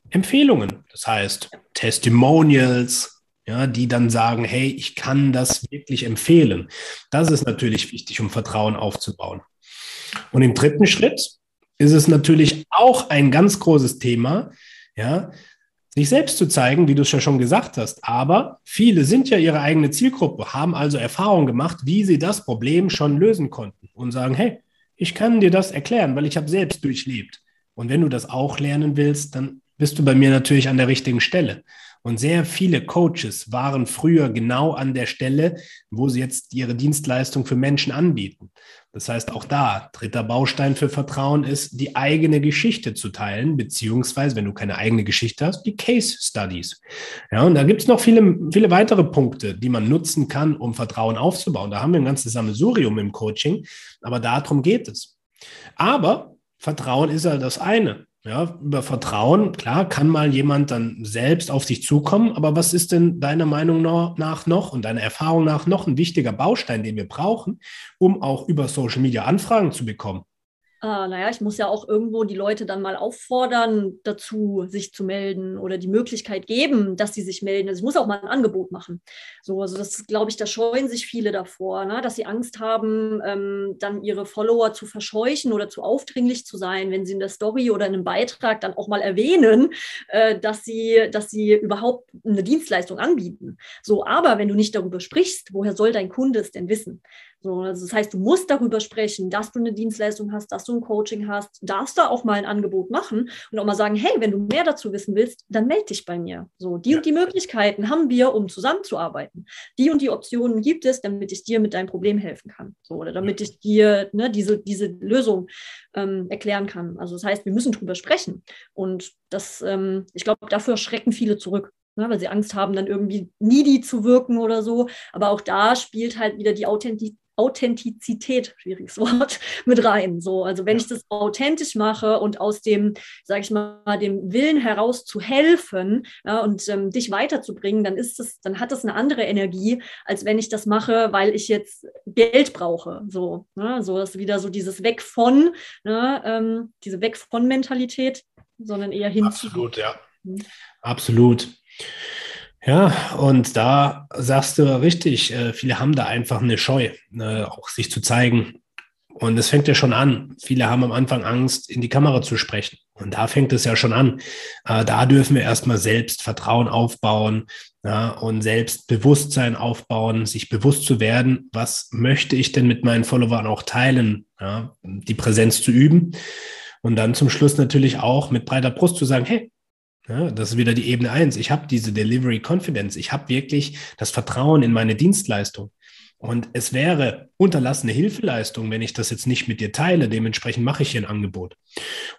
Empfehlungen. Das heißt, Testimonials, ja, die dann sagen, hey, ich kann das wirklich empfehlen. Das ist natürlich wichtig, um Vertrauen aufzubauen. Und im dritten Schritt ist es natürlich auch ein ganz großes Thema, ja, sich selbst zu zeigen, wie du es ja schon gesagt hast. Aber viele sind ja ihre eigene Zielgruppe, haben also Erfahrungen gemacht, wie sie das Problem schon lösen konnten und sagen, hey, ich kann dir das erklären, weil ich habe selbst durchlebt. Und wenn du das auch lernen willst, dann bist du bei mir natürlich an der richtigen Stelle. Und sehr viele Coaches waren früher genau an der Stelle, wo sie jetzt ihre Dienstleistung für Menschen anbieten. Das heißt, auch da, dritter Baustein für Vertrauen ist, die eigene Geschichte zu teilen, beziehungsweise, wenn du keine eigene Geschichte hast, die Case Studies. Ja, und da gibt es noch viele, viele weitere Punkte, die man nutzen kann, um Vertrauen aufzubauen. Da haben wir ein ganzes Sammelsurium im Coaching, aber darum geht es. Aber Vertrauen ist ja das eine. Ja, über Vertrauen, klar, kann mal jemand dann selbst auf sich zukommen, aber was ist denn deiner Meinung nach noch und deiner Erfahrung nach noch ein wichtiger Baustein, den wir brauchen, um auch über Social Media Anfragen zu bekommen? Äh, naja, ich muss ja auch irgendwo die Leute dann mal auffordern, dazu sich zu melden oder die Möglichkeit geben, dass sie sich melden. Also ich muss auch mal ein Angebot machen. So, also das glaube ich, da scheuen sich viele davor, ne? dass sie Angst haben, ähm, dann ihre Follower zu verscheuchen oder zu aufdringlich zu sein, wenn sie in der Story oder in einem Beitrag dann auch mal erwähnen, äh, dass sie, dass sie überhaupt eine Dienstleistung anbieten. So, aber wenn du nicht darüber sprichst, woher soll dein Kunde es denn wissen? So, also das heißt, du musst darüber sprechen, dass du eine Dienstleistung hast, dass du ein Coaching hast, darfst da auch mal ein Angebot machen und auch mal sagen, hey, wenn du mehr dazu wissen willst, dann melde dich bei mir. So, die und die Möglichkeiten haben wir, um zusammenzuarbeiten. Die und die Optionen gibt es, damit ich dir mit deinem Problem helfen kann. So, oder damit ich dir ne, diese, diese Lösung ähm, erklären kann. Also das heißt, wir müssen drüber sprechen. Und das, ähm, ich glaube, dafür schrecken viele zurück ne, weil sie Angst haben, dann irgendwie needy zu wirken oder so. Aber auch da spielt halt wieder die Authentizität Authentizität, schwieriges Wort, mit rein. So, also wenn ich das authentisch mache und aus dem, sage ich mal, dem Willen heraus zu helfen ja, und ähm, dich weiterzubringen, dann ist es, dann hat das eine andere Energie, als wenn ich das mache, weil ich jetzt Geld brauche. So, ne? so ist wieder so dieses Weg von, ne? ähm, diese Weg von Mentalität, sondern eher hin Absolut, ja. Mhm. Absolut. Ja, und da sagst du richtig, äh, viele haben da einfach eine Scheu, äh, auch sich zu zeigen. Und es fängt ja schon an. Viele haben am Anfang Angst, in die Kamera zu sprechen. Und da fängt es ja schon an. Äh, da dürfen wir erstmal selbst Vertrauen aufbauen ja, und Selbstbewusstsein aufbauen, sich bewusst zu werden, was möchte ich denn mit meinen Followern auch teilen, die Präsenz zu üben. Und dann zum Schluss natürlich auch mit breiter Brust zu sagen, hey, ja, das ist wieder die Ebene eins. Ich habe diese Delivery Confidence. Ich habe wirklich das Vertrauen in meine Dienstleistung. Und es wäre unterlassene Hilfeleistung, wenn ich das jetzt nicht mit dir teile. Dementsprechend mache ich hier ein Angebot.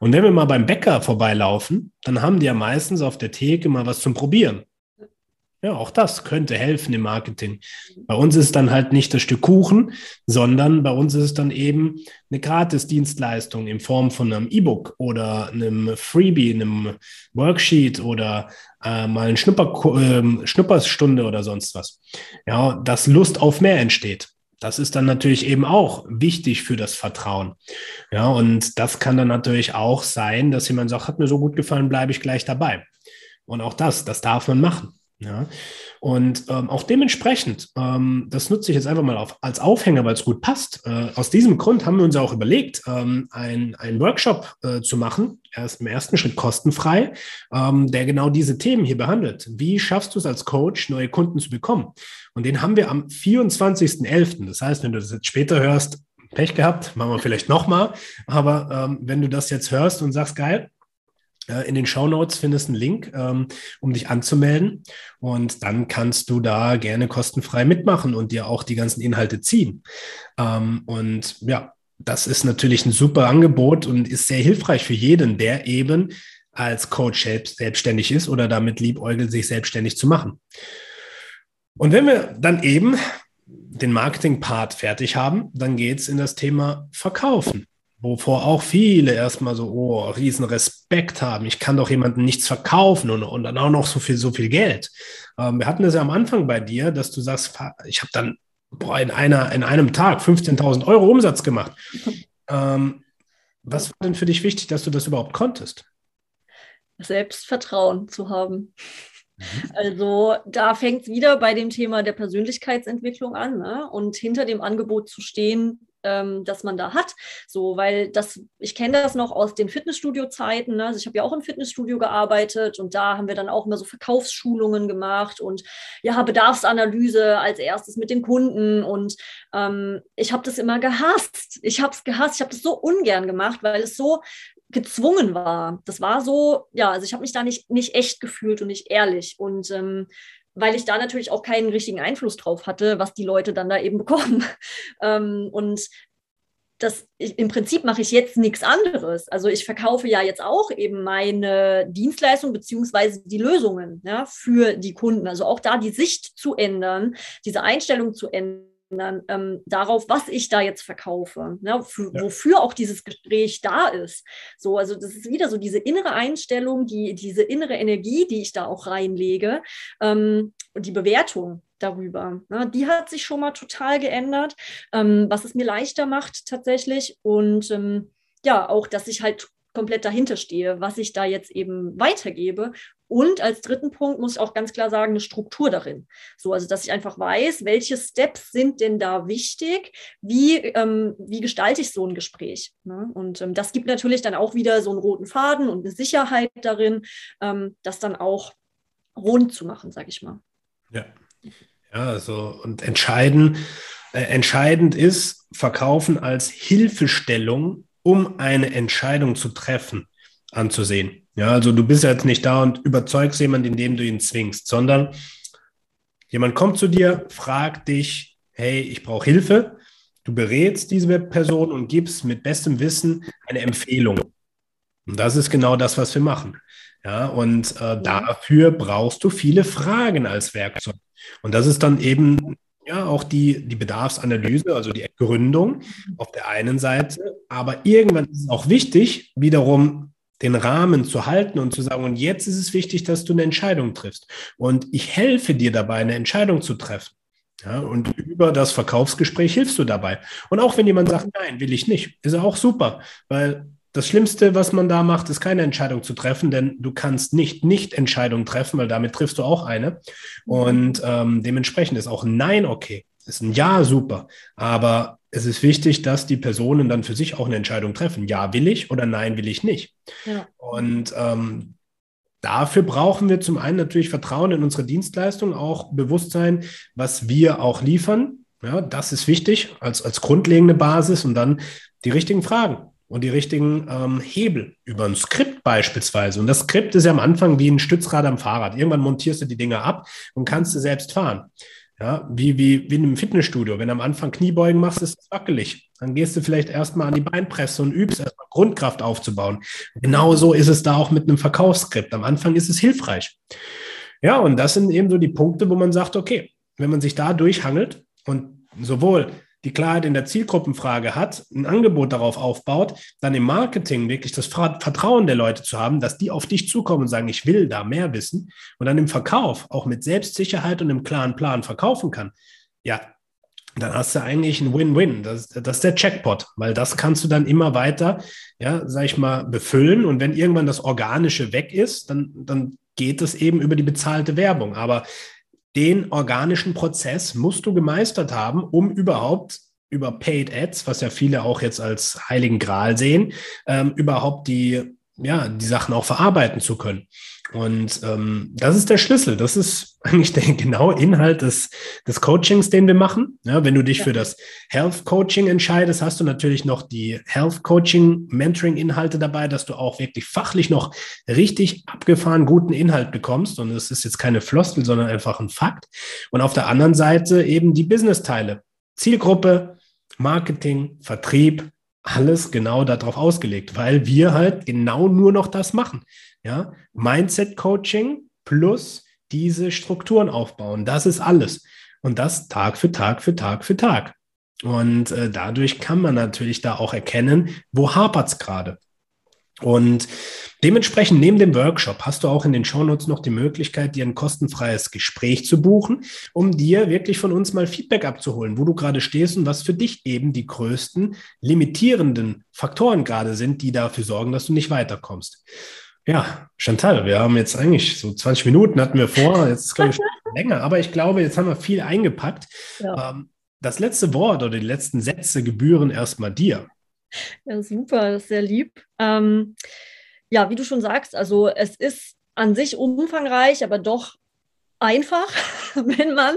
Und wenn wir mal beim Bäcker vorbeilaufen, dann haben die ja meistens auf der Theke mal was zum Probieren. Ja, auch das könnte helfen im Marketing. Bei uns ist dann halt nicht das Stück Kuchen, sondern bei uns ist es dann eben eine Gratis-Dienstleistung in Form von einem E-Book oder einem Freebie, einem Worksheet oder äh, mal eine Schnupper, äh, Schnupperstunde oder sonst was. Ja, dass Lust auf mehr entsteht. Das ist dann natürlich eben auch wichtig für das Vertrauen. Ja, und das kann dann natürlich auch sein, dass jemand sagt, hat mir so gut gefallen, bleibe ich gleich dabei. Und auch das, das darf man machen. Ja, und ähm, auch dementsprechend, ähm, das nutze ich jetzt einfach mal auf, als Aufhänger, weil es gut passt. Äh, aus diesem Grund haben wir uns auch überlegt, ähm, einen Workshop äh, zu machen, erst im ersten Schritt kostenfrei, ähm, der genau diese Themen hier behandelt. Wie schaffst du es als Coach, neue Kunden zu bekommen? Und den haben wir am 24.11. Das heißt, wenn du das jetzt später hörst, Pech gehabt, machen wir vielleicht nochmal. Aber ähm, wenn du das jetzt hörst und sagst, geil, in den Show Notes findest du einen Link, ähm, um dich anzumelden. Und dann kannst du da gerne kostenfrei mitmachen und dir auch die ganzen Inhalte ziehen. Ähm, und ja, das ist natürlich ein super Angebot und ist sehr hilfreich für jeden, der eben als Coach selbst, selbstständig ist oder damit liebäugelt, sich selbstständig zu machen. Und wenn wir dann eben den Marketing-Part fertig haben, dann geht es in das Thema Verkaufen wovor auch viele erstmal so, oh, riesen Respekt haben. Ich kann doch jemandem nichts verkaufen und, und dann auch noch so viel, so viel Geld. Ähm, wir hatten das ja am Anfang bei dir, dass du sagst, ich habe dann boah, in, einer, in einem Tag 15.000 Euro Umsatz gemacht. Ähm, was war denn für dich wichtig, dass du das überhaupt konntest? Selbstvertrauen zu haben. Mhm. Also da fängt es wieder bei dem Thema der Persönlichkeitsentwicklung an ne? und hinter dem Angebot zu stehen, ähm, das man da hat. So, weil das, ich kenne das noch aus den Fitnessstudio-Zeiten. Ne? Also ich habe ja auch im Fitnessstudio gearbeitet und da haben wir dann auch immer so Verkaufsschulungen gemacht und ja, Bedarfsanalyse als erstes mit den Kunden. Und ähm, ich habe das immer gehasst. Ich habe es gehasst. Ich habe das so ungern gemacht, weil es so gezwungen war. Das war so, ja, also ich habe mich da nicht, nicht echt gefühlt und nicht ehrlich. Und ähm, weil ich da natürlich auch keinen richtigen Einfluss drauf hatte, was die Leute dann da eben bekommen. ähm, und das im Prinzip mache ich jetzt nichts anderes. Also ich verkaufe ja jetzt auch eben meine Dienstleistung beziehungsweise die Lösungen ja, für die Kunden. Also auch da die Sicht zu ändern, diese Einstellung zu ändern ähm, darauf, was ich da jetzt verkaufe, ne, für, ja. wofür auch dieses Gespräch da ist. So, also das ist wieder so diese innere Einstellung, die, diese innere Energie, die ich da auch reinlege ähm, und die Bewertung darüber. Ne, die hat sich schon mal total geändert, ähm, was es mir leichter macht tatsächlich und ähm, ja, auch, dass ich halt komplett dahinter stehe, was ich da jetzt eben weitergebe und als dritten Punkt muss ich auch ganz klar sagen, eine Struktur darin. So, also dass ich einfach weiß, welche Steps sind denn da wichtig, wie, ähm, wie gestalte ich so ein Gespräch. Ne? Und ähm, das gibt natürlich dann auch wieder so einen roten Faden und eine Sicherheit darin, ähm, das dann auch rund zu machen, sage ich mal. Ja. Ja, also und entscheiden, äh, entscheidend ist, verkaufen als Hilfestellung, um eine Entscheidung zu treffen, anzusehen. Ja, also du bist jetzt nicht da und überzeugst jemanden, indem du ihn zwingst, sondern jemand kommt zu dir, fragt dich, hey, ich brauche Hilfe. Du berätst diese Person und gibst mit bestem Wissen eine Empfehlung. Und das ist genau das, was wir machen. Ja, und äh, dafür brauchst du viele Fragen als Werkzeug. Und das ist dann eben ja auch die, die Bedarfsanalyse, also die Gründung auf der einen Seite. Aber irgendwann ist es auch wichtig, wiederum den Rahmen zu halten und zu sagen, und jetzt ist es wichtig, dass du eine Entscheidung triffst. Und ich helfe dir dabei, eine Entscheidung zu treffen. Ja, und über das Verkaufsgespräch hilfst du dabei. Und auch wenn jemand sagt, nein, will ich nicht, ist auch super, weil das Schlimmste, was man da macht, ist keine Entscheidung zu treffen, denn du kannst nicht nicht Entscheidungen treffen, weil damit triffst du auch eine. Und ähm, dementsprechend ist auch ein Nein okay. Ist ein Ja super. Aber es ist wichtig, dass die Personen dann für sich auch eine Entscheidung treffen. Ja, will ich oder nein, will ich nicht. Ja. Und ähm, dafür brauchen wir zum einen natürlich Vertrauen in unsere Dienstleistung, auch Bewusstsein, was wir auch liefern. Ja, das ist wichtig als, als grundlegende Basis und dann die richtigen Fragen und die richtigen ähm, Hebel über ein Skript beispielsweise. Und das Skript ist ja am Anfang wie ein Stützrad am Fahrrad. Irgendwann montierst du die Dinge ab und kannst du selbst fahren. Ja, wie, wie, wie in einem Fitnessstudio. Wenn du am Anfang Kniebeugen machst, ist es wackelig. Dann gehst du vielleicht erstmal an die Beinpresse und übst erstmal Grundkraft aufzubauen. Genauso ist es da auch mit einem Verkaufsskript. Am Anfang ist es hilfreich. Ja, und das sind eben so die Punkte, wo man sagt, okay, wenn man sich da durchhangelt und sowohl die Klarheit in der Zielgruppenfrage hat, ein Angebot darauf aufbaut, dann im Marketing wirklich das Vertrauen der Leute zu haben, dass die auf dich zukommen und sagen, ich will da mehr wissen und dann im Verkauf auch mit Selbstsicherheit und einem klaren Plan verkaufen kann, ja, dann hast du eigentlich ein Win-Win. Das, das, ist der Checkpot, weil das kannst du dann immer weiter, ja, sag ich mal, befüllen. Und wenn irgendwann das Organische weg ist, dann, dann geht es eben über die bezahlte Werbung. Aber den organischen Prozess musst du gemeistert haben, um überhaupt über Paid Ads, was ja viele auch jetzt als heiligen Gral sehen, ähm, überhaupt die, ja, die Sachen auch verarbeiten zu können. Und ähm, das ist der Schlüssel. Das ist eigentlich der genaue Inhalt des, des Coachings, den wir machen. Ja, wenn du dich ja. für das Health Coaching entscheidest, hast du natürlich noch die Health Coaching Mentoring Inhalte dabei, dass du auch wirklich fachlich noch richtig abgefahren guten Inhalt bekommst. Und es ist jetzt keine Floskel, sondern einfach ein Fakt. Und auf der anderen Seite eben die Business-Teile. Zielgruppe, Marketing, Vertrieb, alles genau darauf ausgelegt, weil wir halt genau nur noch das machen. Ja, Mindset-Coaching plus diese Strukturen aufbauen. Das ist alles. Und das Tag für Tag für Tag für Tag. Und äh, dadurch kann man natürlich da auch erkennen, wo hapert es gerade. Und dementsprechend neben dem Workshop hast du auch in den Shownotes noch die Möglichkeit, dir ein kostenfreies Gespräch zu buchen, um dir wirklich von uns mal Feedback abzuholen, wo du gerade stehst und was für dich eben die größten limitierenden Faktoren gerade sind, die dafür sorgen, dass du nicht weiterkommst. Ja, Chantal, wir haben jetzt eigentlich so 20 Minuten hatten wir vor, jetzt ist glaube ich länger, aber ich glaube, jetzt haben wir viel eingepackt. Ja. Ähm, das letzte Wort oder die letzten Sätze gebühren erstmal dir. Ja, super, das ist sehr lieb. Ähm, ja, wie du schon sagst, also es ist an sich umfangreich, aber doch einfach, wenn man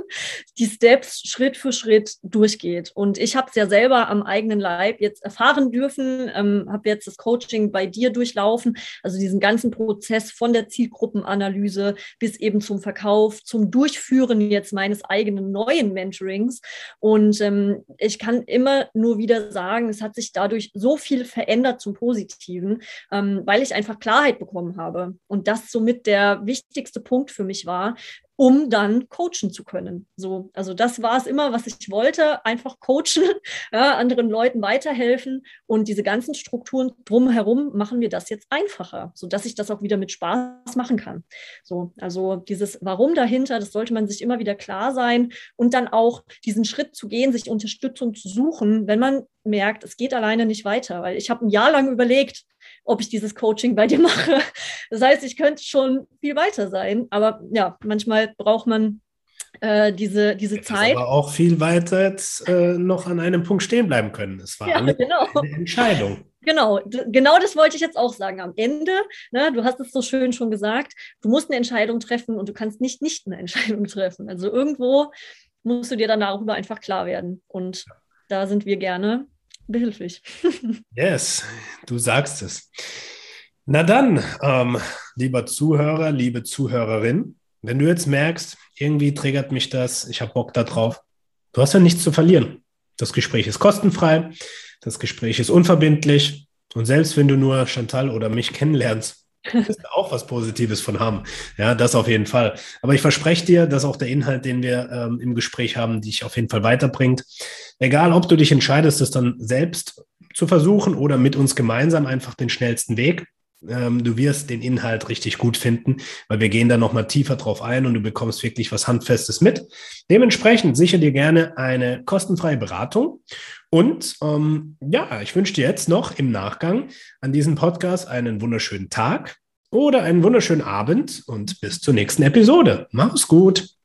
die Steps Schritt für Schritt durchgeht. Und ich habe es ja selber am eigenen Leib jetzt erfahren dürfen, ähm, habe jetzt das Coaching bei dir durchlaufen, also diesen ganzen Prozess von der Zielgruppenanalyse bis eben zum Verkauf, zum Durchführen jetzt meines eigenen neuen Mentorings. Und ähm, ich kann immer nur wieder sagen, es hat sich dadurch so viel verändert zum Positiven, ähm, weil ich einfach Klarheit bekommen habe. Und das somit der wichtigste Punkt für mich war, um dann coachen zu können. So, also das war es immer, was ich wollte, einfach coachen, ja, anderen Leuten weiterhelfen und diese ganzen Strukturen drumherum machen wir das jetzt einfacher, sodass ich das auch wieder mit Spaß machen kann. So, also dieses Warum dahinter, das sollte man sich immer wieder klar sein und dann auch diesen Schritt zu gehen, sich Unterstützung zu suchen, wenn man merkt, es geht alleine nicht weiter, weil ich habe ein Jahr lang überlegt, ob ich dieses Coaching bei dir mache. Das heißt, ich könnte schon viel weiter sein, aber ja, manchmal braucht man äh, diese, diese Zeit. Aber auch viel weiter äh, noch an einem Punkt stehen bleiben können. Es war ja, genau. eine Entscheidung. Genau, genau das wollte ich jetzt auch sagen. Am Ende, ne, du hast es so schön schon gesagt, du musst eine Entscheidung treffen und du kannst nicht nicht eine Entscheidung treffen. Also irgendwo musst du dir dann darüber einfach klar werden. Und da sind wir gerne behilflich. yes, du sagst es. Na dann, ähm, lieber Zuhörer, liebe Zuhörerin, wenn du jetzt merkst, irgendwie triggert mich das, ich habe Bock darauf, du hast ja nichts zu verlieren. Das Gespräch ist kostenfrei, das Gespräch ist unverbindlich und selbst wenn du nur Chantal oder mich kennenlernst, du auch was Positives von haben. Ja, das auf jeden Fall. Aber ich verspreche dir, dass auch der Inhalt, den wir ähm, im Gespräch haben, dich auf jeden Fall weiterbringt. Egal, ob du dich entscheidest, es dann selbst zu versuchen oder mit uns gemeinsam einfach den schnellsten Weg. Ähm, du wirst den Inhalt richtig gut finden, weil wir gehen da nochmal tiefer drauf ein und du bekommst wirklich was Handfestes mit. Dementsprechend sicher dir gerne eine kostenfreie Beratung. Und ähm, ja, ich wünsche dir jetzt noch im Nachgang an diesem Podcast einen wunderschönen Tag oder einen wunderschönen Abend und bis zur nächsten Episode. Mach's gut.